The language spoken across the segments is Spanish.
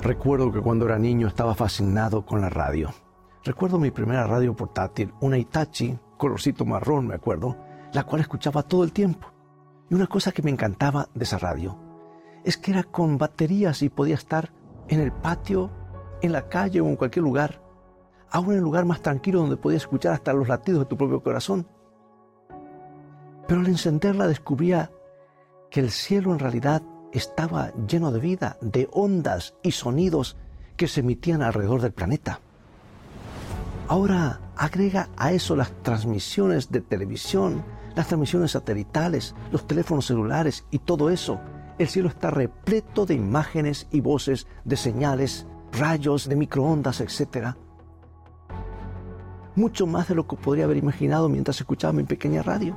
Recuerdo que cuando era niño estaba fascinado con la radio. Recuerdo mi primera radio portátil, una Itachi, colorcito marrón, me acuerdo, la cual escuchaba todo el tiempo. Y una cosa que me encantaba de esa radio es que era con baterías y podía estar en el patio, en la calle o en cualquier lugar, aún en el lugar más tranquilo donde podía escuchar hasta los latidos de tu propio corazón. Pero al encenderla descubría que el cielo en realidad estaba lleno de vida, de ondas y sonidos que se emitían alrededor del planeta. Ahora agrega a eso las transmisiones de televisión, las transmisiones satelitales, los teléfonos celulares y todo eso. El cielo está repleto de imágenes y voces, de señales, rayos, de microondas, etc. Mucho más de lo que podría haber imaginado mientras escuchaba mi pequeña radio.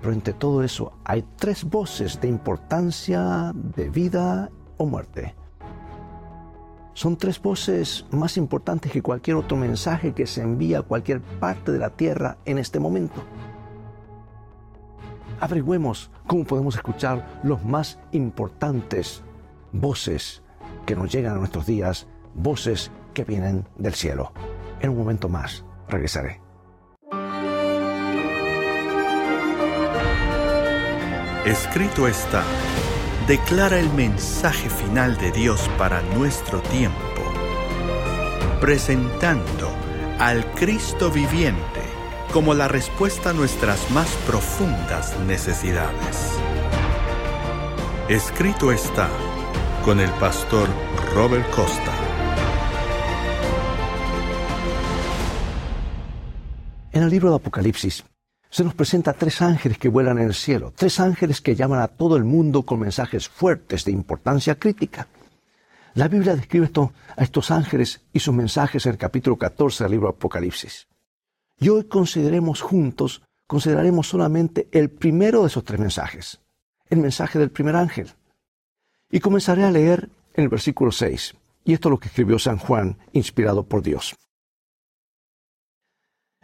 Pero entre todo eso hay tres voces de importancia de vida o muerte. Son tres voces más importantes que cualquier otro mensaje que se envía a cualquier parte de la tierra en este momento. Averigüemos cómo podemos escuchar los más importantes voces que nos llegan a nuestros días, voces que vienen del cielo. En un momento más regresaré. Escrito está, declara el mensaje final de Dios para nuestro tiempo, presentando al Cristo viviente como la respuesta a nuestras más profundas necesidades. Escrito está con el pastor Robert Costa. En el libro de Apocalipsis se nos presenta tres ángeles que vuelan en el cielo, tres ángeles que llaman a todo el mundo con mensajes fuertes de importancia crítica. La Biblia describe esto, a estos ángeles y sus mensajes en el capítulo 14 del libro Apocalipsis. Y hoy consideremos juntos, consideraremos solamente el primero de esos tres mensajes, el mensaje del primer ángel. Y comenzaré a leer en el versículo 6. Y esto es lo que escribió San Juan, inspirado por Dios.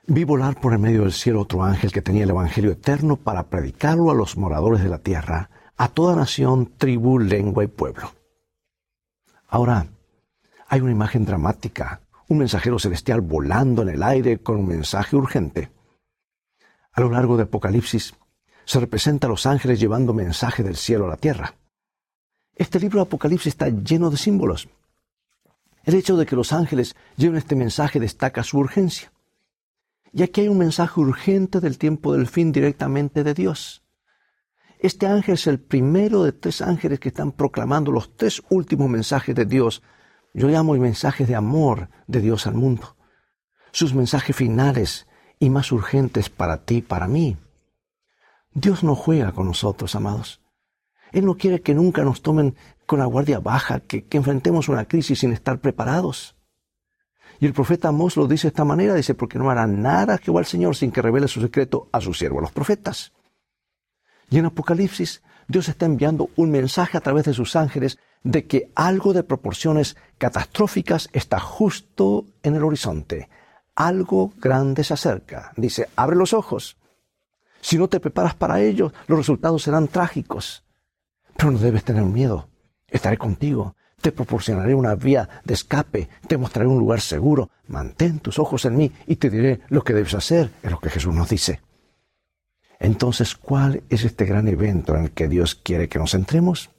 Vi volar por el medio del cielo otro ángel que tenía el Evangelio eterno para predicarlo a los moradores de la tierra, a toda nación, tribu, lengua y pueblo. Ahora, hay una imagen dramática, un mensajero celestial volando en el aire con un mensaje urgente. A lo largo de Apocalipsis se representa a los ángeles llevando mensaje del cielo a la tierra. Este libro de Apocalipsis está lleno de símbolos. El hecho de que los ángeles lleven este mensaje destaca su urgencia. Y aquí hay un mensaje urgente del tiempo del fin directamente de Dios. Este ángel es el primero de tres ángeles que están proclamando los tres últimos mensajes de Dios. Yo llamo mensajes de amor de Dios al mundo. Sus mensajes finales y más urgentes para ti y para mí. Dios no juega con nosotros, amados. Él no quiere que nunca nos tomen con la guardia baja, que, que enfrentemos una crisis sin estar preparados. Y el profeta Amós lo dice de esta manera, dice, porque no hará nada que va al Señor sin que revele su secreto a su siervo, a los profetas. Y en Apocalipsis, Dios está enviando un mensaje a través de sus ángeles de que algo de proporciones catastróficas está justo en el horizonte. Algo grande se acerca. Dice, abre los ojos. Si no te preparas para ello, los resultados serán trágicos. Pero no debes tener miedo. Estaré contigo te proporcionaré una vía de escape, te mostraré un lugar seguro, mantén tus ojos en mí y te diré lo que debes hacer, es lo que Jesús nos dice. Entonces, ¿cuál es este gran evento en el que Dios quiere que nos centremos?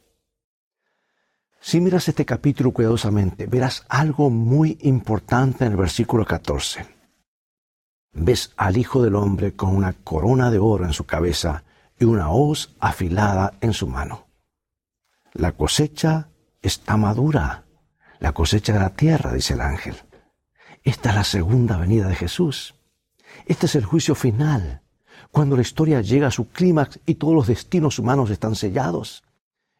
Si miras este capítulo cuidadosamente, verás algo muy importante en el versículo 14. Ves al Hijo del Hombre con una corona de oro en su cabeza y una hoz afilada en su mano. La cosecha está madura, la cosecha de la tierra, dice el ángel. Esta es la segunda venida de Jesús. Este es el juicio final, cuando la historia llega a su clímax y todos los destinos humanos están sellados.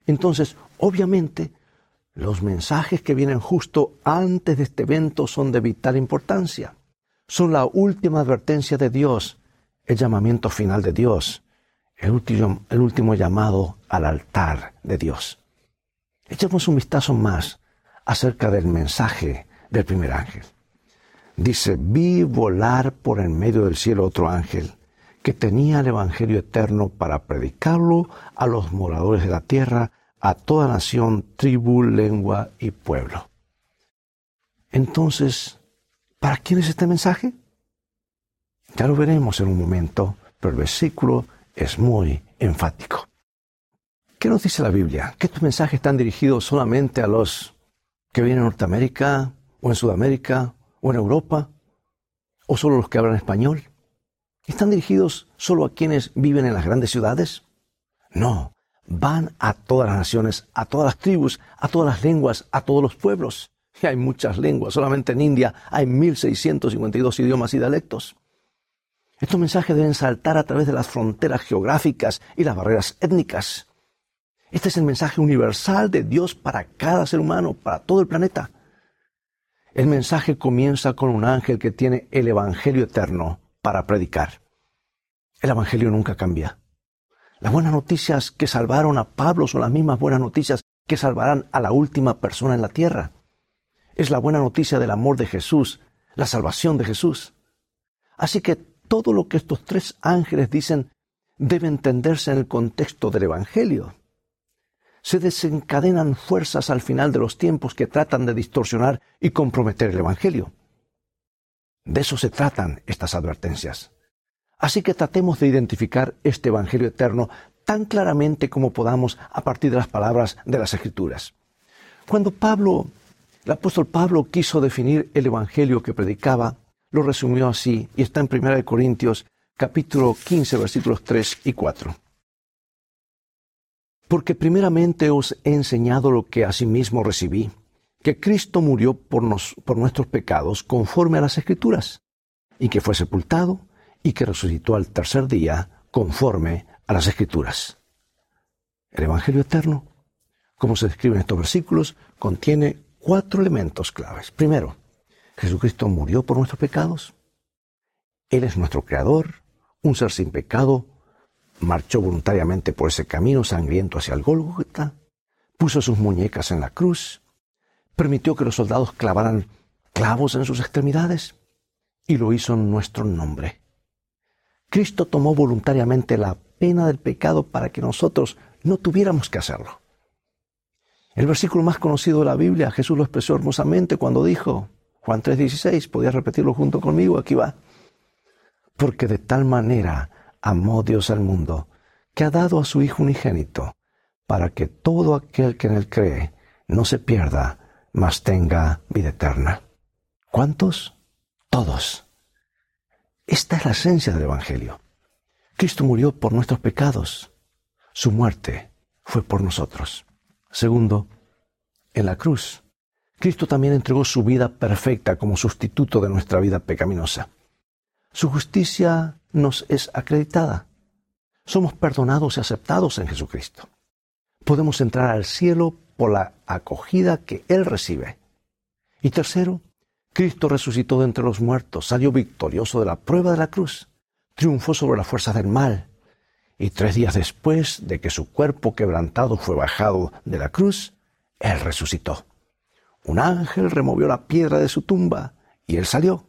Entonces, obviamente, los mensajes que vienen justo antes de este evento son de vital importancia. Son la última advertencia de Dios, el llamamiento final de Dios, el último, el último llamado al altar de Dios. Echemos un vistazo más acerca del mensaje del primer ángel. Dice, vi volar por en medio del cielo otro ángel que tenía el Evangelio eterno para predicarlo a los moradores de la tierra, a toda nación, tribu, lengua y pueblo. Entonces, ¿para quién es este mensaje? Ya lo veremos en un momento, pero el versículo es muy enfático. ¿Qué nos dice la Biblia? ¿Que estos mensajes están dirigidos solamente a los que vienen en Norteamérica, o en Sudamérica, o en Europa, o solo los que hablan español? ¿Están dirigidos solo a quienes viven en las grandes ciudades? No, van a todas las naciones, a todas las tribus, a todas las lenguas, a todos los pueblos. Y hay muchas lenguas, solamente en India hay 1652 idiomas y dialectos. Estos mensajes deben saltar a través de las fronteras geográficas y las barreras étnicas. Este es el mensaje universal de Dios para cada ser humano, para todo el planeta. El mensaje comienza con un ángel que tiene el Evangelio eterno para predicar. El Evangelio nunca cambia. Las buenas noticias que salvaron a Pablo son las mismas buenas noticias que salvarán a la última persona en la tierra. Es la buena noticia del amor de Jesús, la salvación de Jesús. Así que todo lo que estos tres ángeles dicen debe entenderse en el contexto del Evangelio. Se desencadenan fuerzas al final de los tiempos que tratan de distorsionar y comprometer el Evangelio. De eso se tratan estas advertencias. Así que tratemos de identificar este Evangelio eterno tan claramente como podamos a partir de las palabras de las Escrituras. Cuando Pablo, el apóstol Pablo quiso definir el Evangelio que predicaba, lo resumió así y está en 1 Corintios capítulo 15 versículos 3 y 4. Porque primeramente os he enseñado lo que asimismo recibí que Cristo murió por, nuestros pecados conforme a las Escrituras, y que fue sepultado y que resucitó al tercer día conforme a las Escrituras. El Evangelio eterno, como se describe en estos versículos, contiene cuatro elementos claves. Primero, Jesucristo murió por nuestros pecados. Él es nuestro Creador, un ser sin pecado, marchó voluntariamente por ese camino sangriento hacia el Gólgota, puso sus muñecas en la cruz, permitió que los soldados clavaran clavos en sus extremidades y lo hizo en nuestro nombre. Cristo tomó voluntariamente la pena del pecado para que nosotros no tuviéramos que hacerlo. El versículo más conocido de la Biblia, Jesús lo expresó hermosamente cuando dijo, Juan 3:16, podía repetirlo junto conmigo, aquí va. Porque de tal manera amó Dios al mundo, que ha dado a su Hijo unigénito, para que todo aquel que en él cree no se pierda, mas tenga vida eterna. ¿Cuántos? Todos. Esta es la esencia del Evangelio. Cristo murió por nuestros pecados. Su muerte fue por nosotros. Segundo, en la cruz, Cristo también entregó su vida perfecta como sustituto de nuestra vida pecaminosa. Su justicia nos es acreditada. Somos perdonados y aceptados en Jesucristo. Podemos entrar al cielo por la acogida que Él recibe. Y tercero, Cristo resucitó de entre los muertos, salió victorioso de la prueba de la cruz, triunfó sobre las fuerzas del mal, y tres días después de que su cuerpo quebrantado fue bajado de la cruz, Él resucitó. Un ángel removió la piedra de su tumba y Él salió.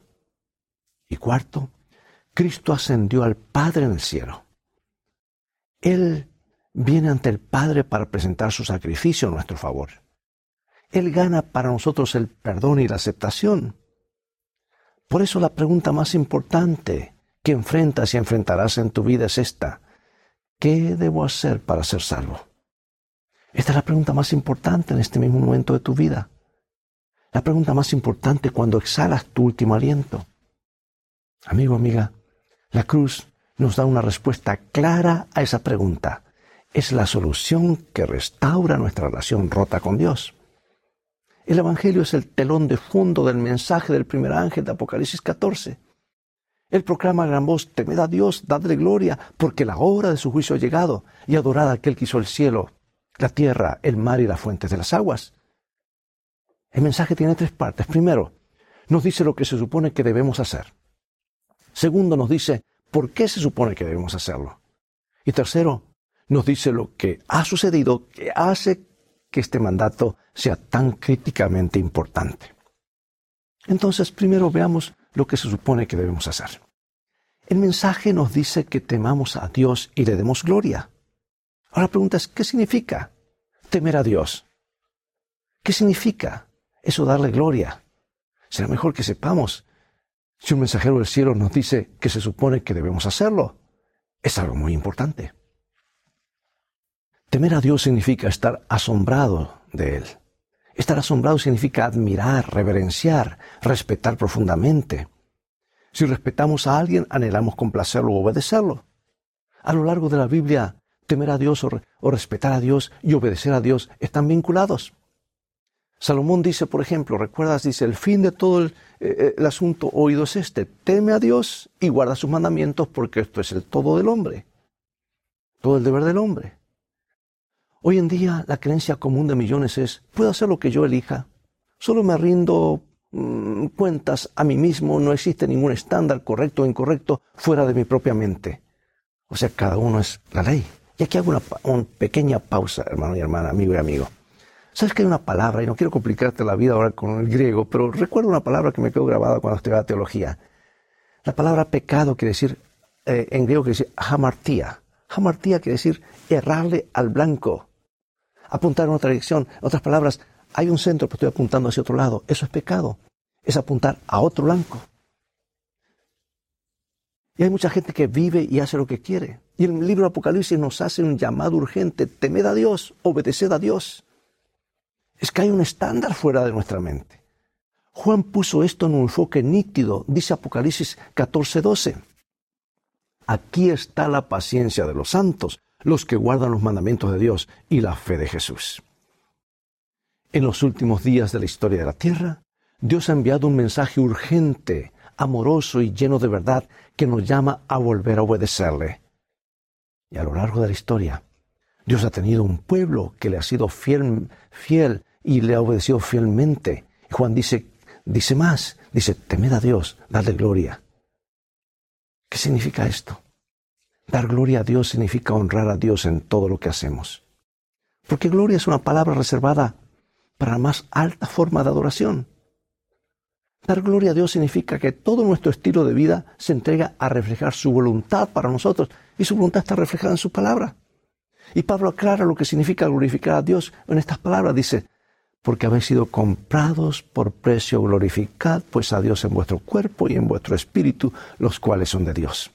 Y cuarto, Cristo ascendió al Padre en el cielo. Él viene ante el Padre para presentar su sacrificio en nuestro favor. Él gana para nosotros el perdón y la aceptación. Por eso la pregunta más importante que enfrentas y enfrentarás en tu vida es esta. ¿Qué debo hacer para ser salvo? Esta es la pregunta más importante en este mismo momento de tu vida. La pregunta más importante cuando exhalas tu último aliento. Amigo, amiga, la cruz nos da una respuesta clara a esa pregunta es la solución que restaura nuestra relación rota con Dios. El Evangelio es el telón de fondo del mensaje del primer ángel de Apocalipsis 14. Él proclama a gran voz, temed a Dios, dadle gloria, porque la hora de su juicio ha llegado, y adorad a aquel que hizo el cielo, la tierra, el mar y las fuentes de las aguas. El mensaje tiene tres partes. Primero, nos dice lo que se supone que debemos hacer. Segundo, nos dice por qué se supone que debemos hacerlo. Y tercero, nos dice lo que ha sucedido que hace que este mandato sea tan críticamente importante. Entonces, primero veamos lo que se supone que debemos hacer. El mensaje nos dice que temamos a Dios y le demos gloria. Ahora la pregunta es, ¿qué significa? temer a Dios. ¿Qué significa eso darle gloria? Será mejor que sepamos si un mensajero del cielo nos dice que se supone que debemos hacerlo. Es algo muy importante. Temer a Dios significa estar asombrado de Él. Estar asombrado significa admirar, reverenciar, respetar profundamente. Si respetamos a alguien, anhelamos complacerlo o obedecerlo. A lo largo de la Biblia, temer a Dios o, respetar a Dios y obedecer a Dios están vinculados. Salomón dice, por ejemplo, recuerdas, dice, el fin de todo el, eh, el, asunto oído es este, teme a Dios y guarda sus mandamientos porque esto es el todo del hombre, todo el deber del hombre. Hoy en día la creencia común de millones es, puedo hacer lo que yo elija, solo me rindo mm, cuentas a mí mismo, no existe ningún estándar correcto o incorrecto fuera de mi propia mente. O sea, cada uno es la ley. Y aquí hago una, una pequeña pausa, hermano y hermana, amigo y amigo. ¿Sabes que hay una palabra, y no quiero complicarte la vida ahora con el griego, pero recuerdo una palabra que me quedó grabada cuando estudiaba teología. La palabra pecado quiere decir, eh, en griego quiere decir hamartía. Hamartía quiere decir errarle al blanco apuntar en otra dirección. En otras palabras, hay un centro, pero estoy apuntando hacia otro lado. Eso es pecado. Es apuntar a otro blanco. Y hay mucha gente que vive y hace lo que quiere. Y el libro Apocalipsis nos hace un llamado urgente. Temed a Dios, obedeced a Dios. Es que hay un estándar fuera de nuestra mente. Juan puso esto en un enfoque nítido, dice Apocalipsis 14:12. Aquí está la paciencia de los santos, los que guardan los mandamientos de Dios y la fe de Jesús. En los últimos días de la historia de la tierra, Dios ha enviado un mensaje urgente, amoroso y lleno de verdad que nos llama a volver a obedecerle. Y a lo largo de la historia, Dios ha tenido un pueblo que le ha sido fiel, fiel y le ha obedecido fielmente. Juan dice, dice más, dice, temed a Dios, dadle gloria. ¿Qué significa esto? Dar gloria a Dios significa honrar a Dios en todo lo que hacemos. Porque gloria es una palabra reservada para la más alta forma de adoración. Dar gloria a Dios significa que todo nuestro estilo de vida se entrega a reflejar su voluntad para nosotros y su voluntad está reflejada en su palabra. Y Pablo aclara lo que significa glorificar a Dios en estas palabras. Dice, porque habéis sido comprados por precio, glorificad pues a Dios en vuestro cuerpo y en vuestro espíritu, los cuales son de Dios.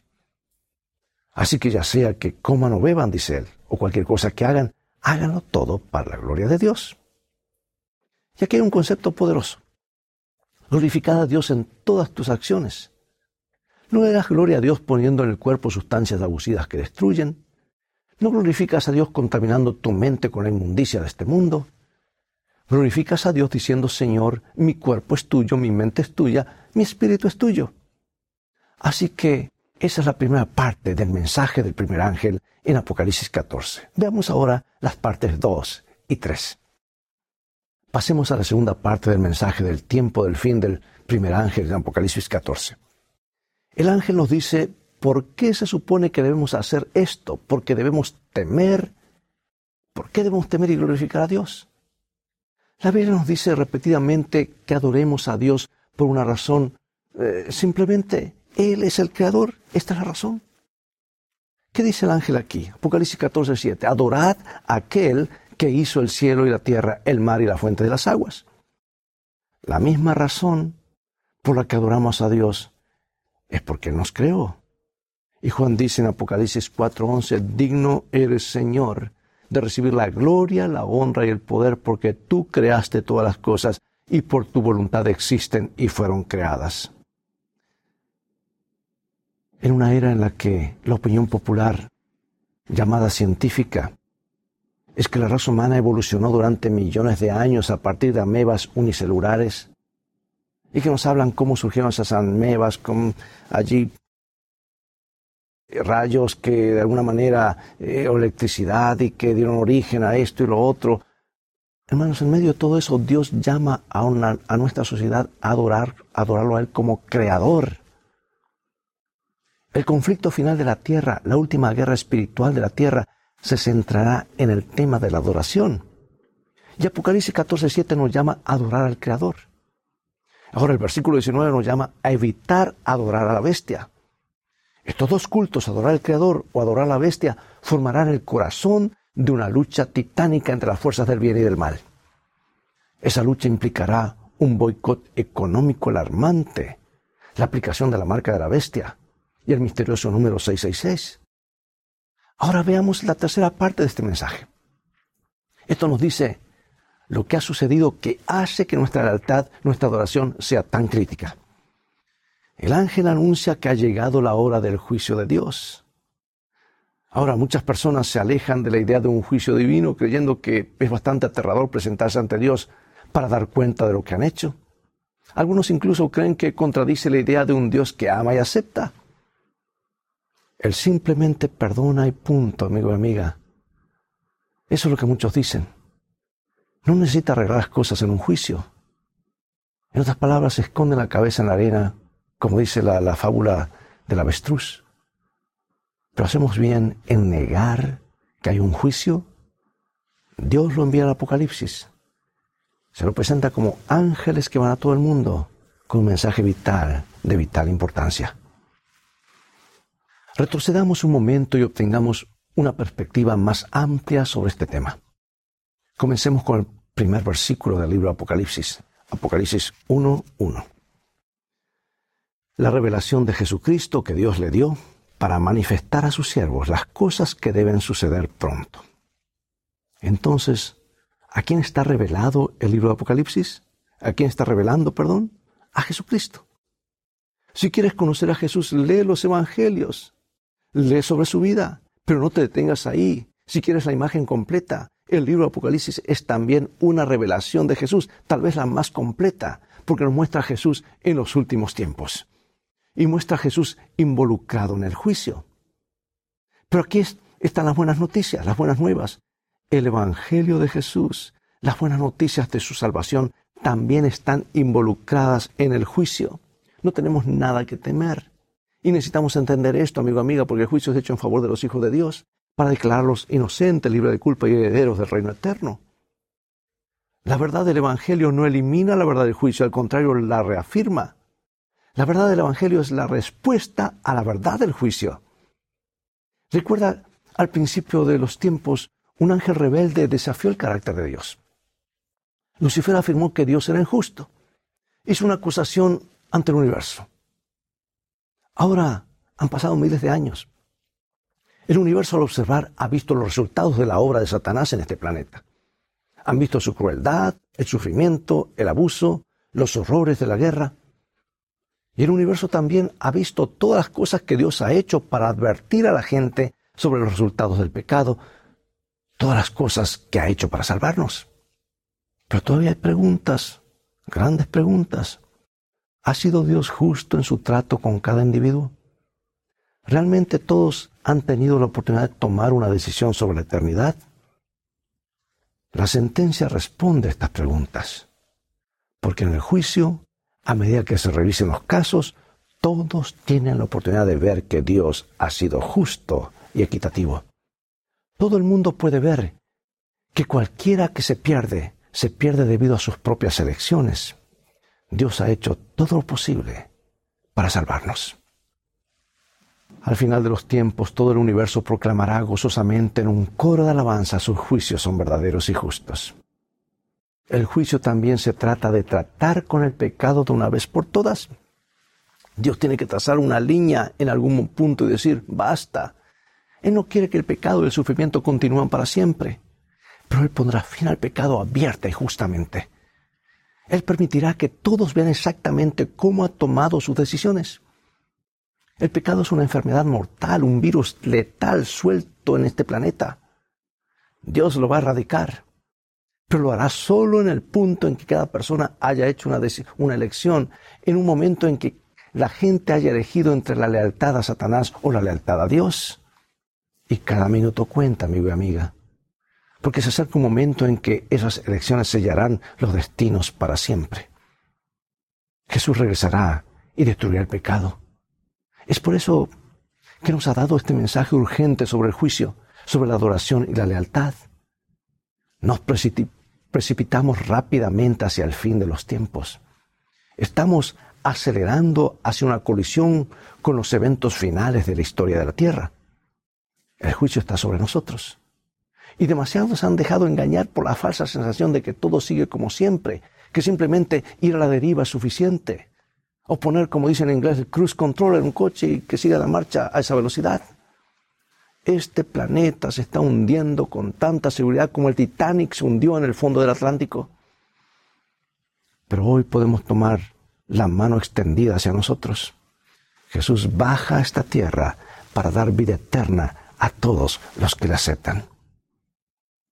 Así que ya sea que coman o beban, dice él, o cualquier cosa que hagan, háganlo todo para la gloria de Dios. Y aquí hay un concepto poderoso. Glorificad a Dios en todas tus acciones. No le das gloria a Dios poniendo en el cuerpo sustancias abusivas que destruyen. No glorificas a Dios contaminando tu mente con la inmundicia de este mundo. Glorificas a Dios diciendo, Señor, mi cuerpo es tuyo, mi mente es tuya, mi espíritu es tuyo. Así que esa es la primera parte del mensaje del primer ángel en Apocalipsis 14. Veamos ahora las partes 2 y 3. Pasemos a la segunda parte del mensaje del tiempo del fin del primer ángel en Apocalipsis 14. El ángel nos dice por qué se supone que debemos hacer esto, porque debemos temer, por qué debemos temer y glorificar a Dios. La Biblia nos dice repetidamente que adoremos a Dios por una razón eh, simplemente él es el creador. Esta es la razón. ¿Qué dice el ángel aquí? Apocalipsis 14, 7. Adorad a aquel que hizo el cielo y la tierra, el mar y la fuente de las aguas. La misma razón por la que adoramos a Dios es porque Él nos creó. Y Juan dice en Apocalipsis 4:11, digno eres Señor de recibir la gloria, la honra y el poder porque tú creaste todas las cosas y por tu voluntad existen y fueron creadas. En una era en la que la opinión popular, llamada científica, es que la raza humana evolucionó durante millones de años a partir de amebas unicelulares y que nos hablan cómo surgieron esas amebas, con allí rayos que de alguna manera, eh, electricidad y que dieron origen a esto y lo otro. Hermanos, en medio de todo eso, Dios llama a, a nuestra sociedad a adorar, adorarlo a Él como creador. El conflicto final de la tierra, la última guerra espiritual de la tierra, se centrará en el tema de la adoración. Y Apocalipsis 14:7 nos llama a adorar al Creador. Ahora el versículo 19 nos llama a evitar adorar a la bestia. Estos dos cultos, adorar al Creador o adorar a la bestia, formarán el corazón de una lucha titánica entre las fuerzas del bien y del mal. Esa lucha implicará un boicot económico alarmante, la aplicación de la marca de la bestia y el misterioso número 666. Ahora veamos la tercera parte de este mensaje. Esto nos dice lo que ha sucedido que hace que nuestra lealtad, nuestra adoración sea tan crítica. El ángel anuncia que ha llegado la hora del juicio de Dios. Ahora muchas personas se alejan de la idea de un juicio divino creyendo que es bastante aterrador presentarse ante Dios para dar cuenta de lo que han hecho. Algunos incluso creen que contradice la idea de un Dios que ama y acepta. Él simplemente perdona y punto, amigo y amiga. Eso es lo que muchos dicen. No necesita arreglar las cosas en un juicio. En otras palabras, se esconde la cabeza en la arena, como dice la, la fábula del avestruz. Pero hacemos bien en negar que hay un juicio. Dios lo envía al Apocalipsis. Se lo presenta como ángeles que van a todo el mundo con un mensaje vital, de vital importancia. Retrocedamos un momento y obtengamos una perspectiva más amplia sobre este tema. Comencemos con el primer versículo del libro Apocalipsis, Apocalipsis 1.1. La revelación de Jesucristo que Dios le dio para manifestar a sus siervos las cosas que deben suceder pronto. Entonces, ¿A quién está revelado el libro de Apocalipsis? ¿A quién está revelando, perdón? A Jesucristo. Si quieres conocer a Jesús, lee los evangelios, lee sobre su vida, pero no te detengas ahí. Si quieres la imagen completa, el libro de Apocalipsis es también una revelación de Jesús, tal vez la más completa, porque nos muestra a Jesús en los últimos tiempos. Y muestra a Jesús involucrado en el juicio. Pero aquí están las buenas noticias, las buenas nuevas el Evangelio de Jesús, las buenas noticias de su salvación, también están involucradas en el juicio. No tenemos nada que temer. Y necesitamos entender esto, amigo, amiga, porque el juicio es hecho en favor de los hijos de Dios, para declararlos inocentes, libres de culpa y herederos del reino eterno. La verdad del Evangelio no elimina la verdad del juicio, al contrario, la reafirma. La verdad del Evangelio es la respuesta a la verdad del juicio. Recuerda al principio de los tiempos un ángel rebelde desafió el carácter de Dios. Lucifer afirmó que Dios era injusto. Hizo una acusación ante el universo. Ahora han pasado miles de años. El universo al observar ha visto los resultados de la obra de Satanás en este planeta. Han visto su crueldad, el sufrimiento, el abuso, los horrores de la guerra. Y el universo también ha visto todas las cosas que Dios ha hecho para advertir a la gente sobre los resultados del pecado, todas las cosas que ha hecho para salvarnos. Pero todavía hay preguntas, grandes preguntas. ¿Ha sido Dios justo en su trato con cada individuo? ¿Realmente todos han tenido la oportunidad de tomar una decisión sobre la eternidad? La sentencia responde a estas preguntas, porque en el juicio, a medida que se revisen los casos, todos tienen la oportunidad de ver que Dios ha sido justo y equitativo. Todo el mundo puede ver que cualquiera que se pierde, se pierde debido a sus propias elecciones. Dios ha hecho todo lo posible para salvarnos. Al final de los tiempos, todo el universo proclamará gozosamente en un coro de alabanza sus juicios son verdaderos y justos. El juicio también se trata de tratar con el pecado de una vez por todas. Dios tiene que trazar una línea en algún punto y decir, basta, él no quiere que el pecado y el sufrimiento continúen para siempre, pero Él pondrá fin al pecado abierta y justamente. Él permitirá que todos vean exactamente cómo ha tomado sus decisiones. El pecado es una enfermedad mortal, un virus letal suelto en este planeta. Dios lo va a erradicar, pero lo hará solo en el punto en que cada persona haya hecho una, elección, en un momento en que la gente haya elegido entre la lealtad a Satanás o la lealtad a Dios. Y cada minuto cuenta, amigo y amiga. Porque se acerca un momento en que esas elecciones sellarán los destinos para siempre. Jesús regresará y destruirá el pecado. Es por eso que nos ha dado este mensaje urgente sobre el juicio, sobre la adoración y la lealtad. Rápidamente hacia el fin de los tiempos. Estamos acelerando hacia una colisión con los eventos finales de la historia de la Tierra. El juicio está sobre nosotros. Y demasiados han dejado engañar por la falsa sensación de que todo sigue como siempre, que simplemente ir a la deriva es suficiente. O poner, como dicen en inglés, el cruise control en un coche y que siga la marcha a esa velocidad. Este planeta se está hundiendo con tanta seguridad como el Titanic se hundió en el fondo del Atlántico. Pero hoy podemos tomar la mano extendida hacia nosotros. Jesús baja a esta tierra para dar vida eterna a todos los que le aceptan.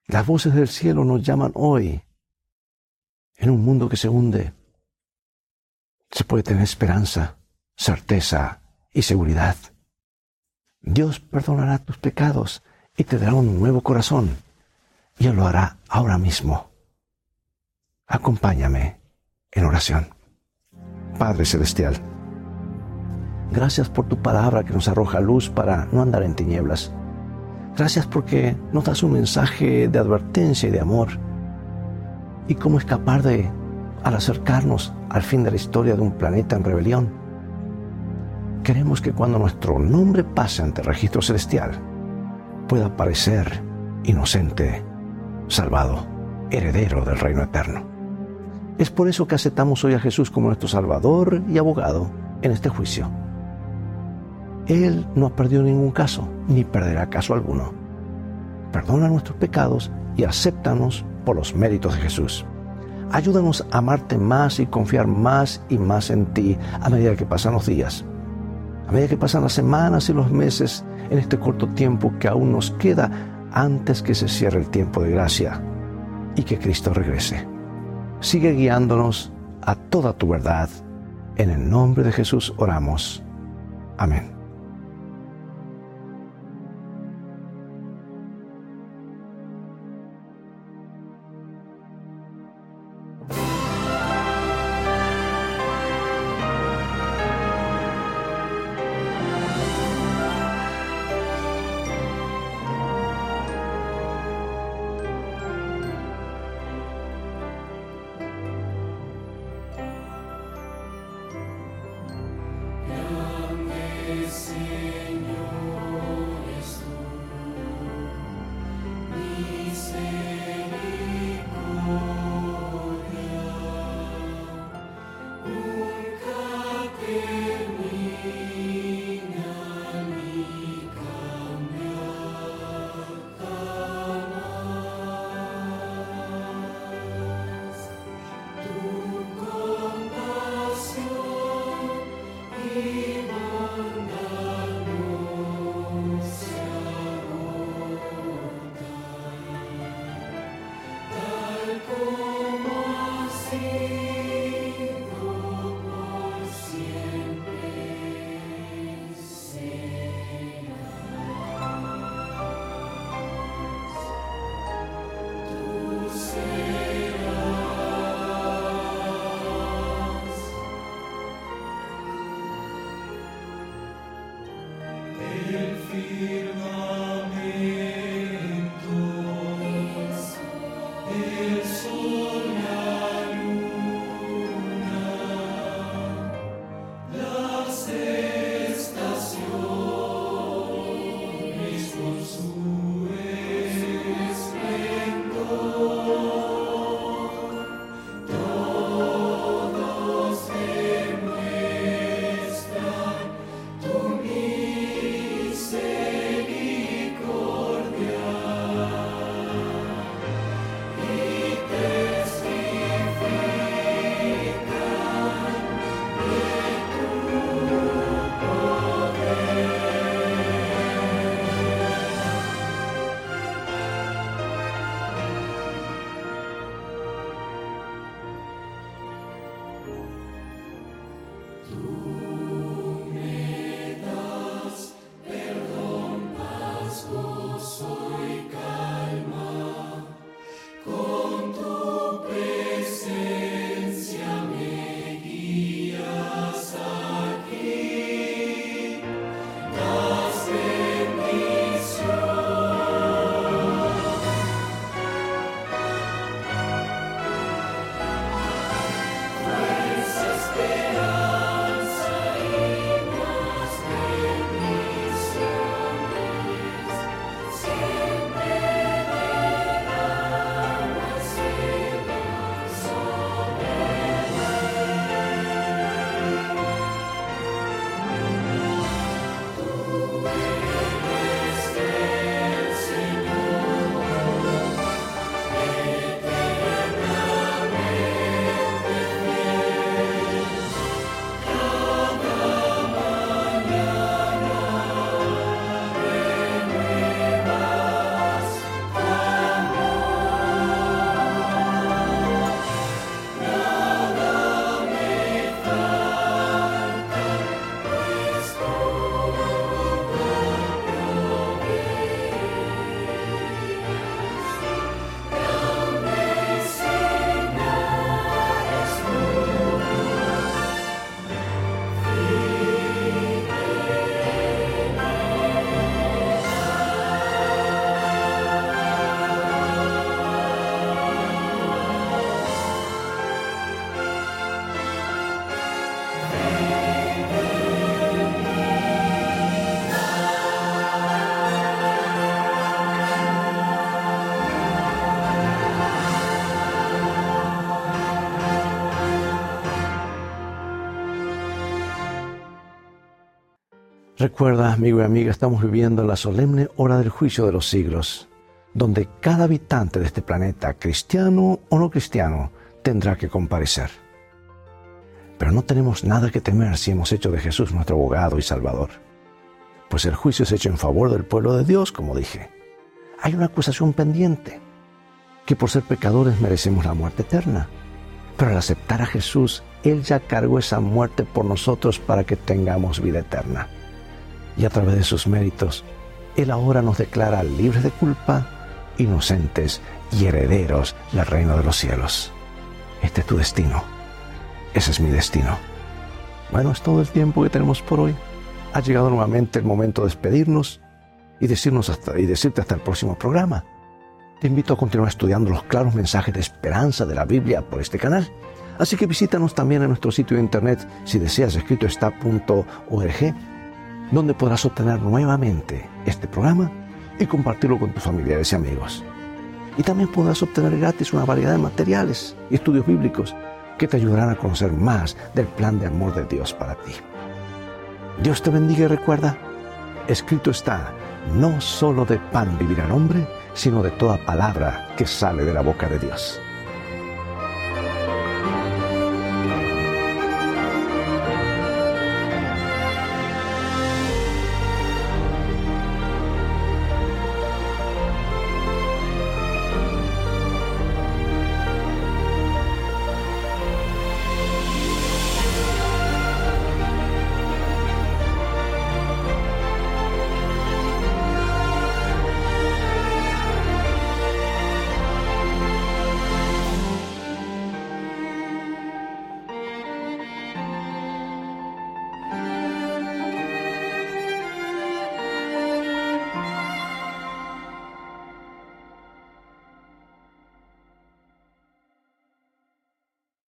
Las voces del cielo nos llaman hoy en un mundo que se hunde. Se puede tener esperanza, certeza y seguridad. Dios perdonará tus pecados y te dará un nuevo corazón. Y Él lo hará ahora mismo. Acompáñame en oración. Padre Celestial, gracias por tu palabra que nos arroja luz para no andar en tinieblas. Gracias porque nos das un mensaje de advertencia y de amor. Y cómo escapar de, al acercarnos al fin de la historia de un planeta en rebelión. Queremos que cuando nuestro nombre pase ante el registro celestial, pueda parecer inocente, salvado, heredero del reino eterno. Es por eso que aceptamos hoy a Jesús como nuestro Salvador y abogado en este juicio. Él no ha perdido ningún caso, ni perderá caso alguno. Perdona nuestros pecados y acéptanos por los méritos de Jesús. Ayúdanos a amarte más y confiar más y más en ti a medida que pasan los días, a medida que pasan las semanas y los meses en este corto tiempo que aún nos queda antes que se cierre el tiempo de gracia y que Cristo regrese sigue guiándonos a toda tu verdad. En el nombre de Jesús oramos. Amén. Recuerda, amigo y amiga, estamos viviendo la solemne hora del juicio de los siglos, donde cada habitante de este planeta, cristiano o no cristiano, tendrá que comparecer. Pero no tenemos nada que temer si hemos hecho de Jesús nuestro abogado y salvador, pues el juicio es hecho en favor del pueblo de Dios, como dije. Hay una acusación pendiente, que por ser pecadores merecemos la muerte eterna, pero al aceptar a Jesús, Él ya cargó esa muerte por nosotros para que tengamos vida eterna y a través de sus méritos, Él ahora nos declara libres de culpa, inocentes y herederos del reino de los cielos. Este es tu destino. Ese es mi destino. Bueno, es todo el tiempo que tenemos por hoy. Ha llegado nuevamente el momento de despedirnos y, decirnos hasta, y decirte hasta el próximo programa. Te invito a continuar estudiando los claros mensajes de esperanza de la Biblia por este canal. Así que visítanos también en nuestro sitio de internet si deseas escritoestá.org donde podrás obtener nuevamente este programa y compartirlo con tus familiares y amigos. Y también podrás obtener gratis una variedad de materiales y estudios bíblicos que te ayudarán a conocer más del plan de amor de Dios para ti. Dios te bendiga y recuerda, escrito está, no solo de pan vivirá el hombre, sino de toda palabra que sale de la boca de Dios.